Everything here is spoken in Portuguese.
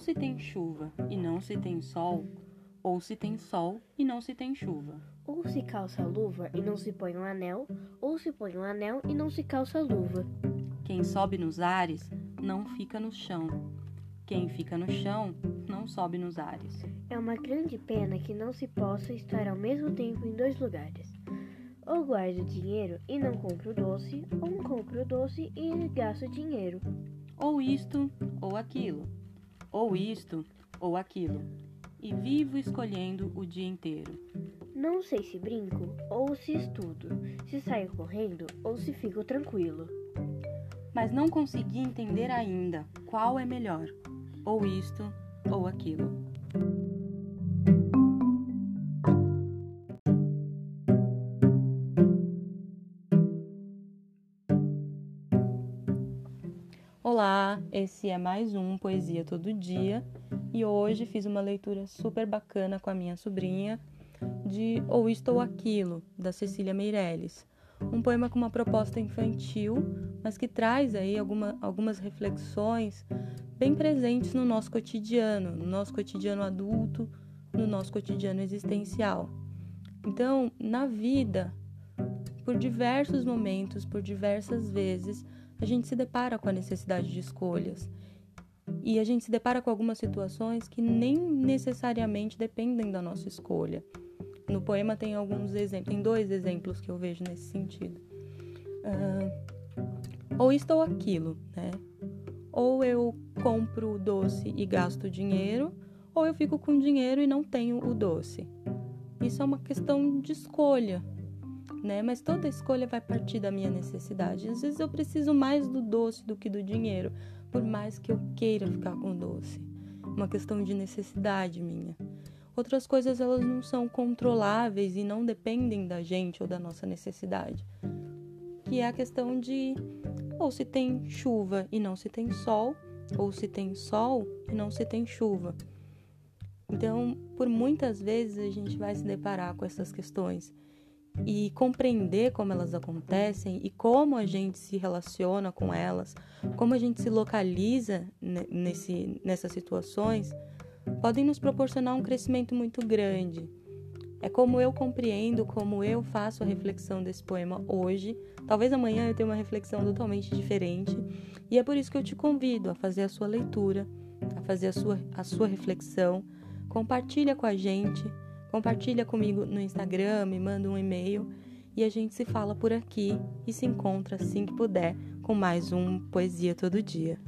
se tem chuva e não se tem sol, ou se tem sol e não se tem chuva. Ou se calça luva e não se põe um anel, ou se põe um anel e não se calça luva. Quem sobe nos ares não fica no chão. Quem fica no chão não sobe nos ares. É uma grande pena que não se possa estar ao mesmo tempo em dois lugares. Ou guardo dinheiro e não compro doce, ou compro doce e gasto dinheiro. Ou isto ou aquilo. Ou isto ou aquilo. E vivo escolhendo o dia inteiro. Não sei se brinco ou se estudo, se saio correndo ou se fico tranquilo. Mas não consegui entender ainda qual é melhor, ou isto ou aquilo. Olá, esse é mais um Poesia Todo Dia e hoje fiz uma leitura super bacana com a minha sobrinha de Ou Isto ou Aquilo, da Cecília Meirelles. Um poema com uma proposta infantil, mas que traz aí alguma, algumas reflexões bem presentes no nosso cotidiano, no nosso cotidiano adulto, no nosso cotidiano existencial. Então, na vida, por diversos momentos, por diversas vezes, a gente se depara com a necessidade de escolhas. E a gente se depara com algumas situações que nem necessariamente dependem da nossa escolha. No poema tem alguns exemplos, tem dois exemplos que eu vejo nesse sentido. Uh, ou isto ou aquilo, né? Ou eu compro o doce e gasto dinheiro, ou eu fico com dinheiro e não tenho o doce. Isso é uma questão de escolha, né? Mas toda escolha vai partir da minha necessidade. Às vezes eu preciso mais do doce do que do dinheiro, por mais que eu queira ficar com doce. Uma questão de necessidade minha. Outras coisas elas não são controláveis e não dependem da gente ou da nossa necessidade. Que é a questão de ou se tem chuva e não se tem sol, ou se tem sol e não se tem chuva. Então, por muitas vezes a gente vai se deparar com essas questões e compreender como elas acontecem e como a gente se relaciona com elas, como a gente se localiza nesse, nessas situações podem nos proporcionar um crescimento muito grande. É como eu compreendo, como eu faço a reflexão desse poema hoje. Talvez amanhã eu tenha uma reflexão totalmente diferente. E é por isso que eu te convido a fazer a sua leitura, a fazer a sua, a sua reflexão. Compartilha com a gente, compartilha comigo no Instagram, me manda um e-mail e a gente se fala por aqui e se encontra assim que puder com mais um Poesia Todo Dia.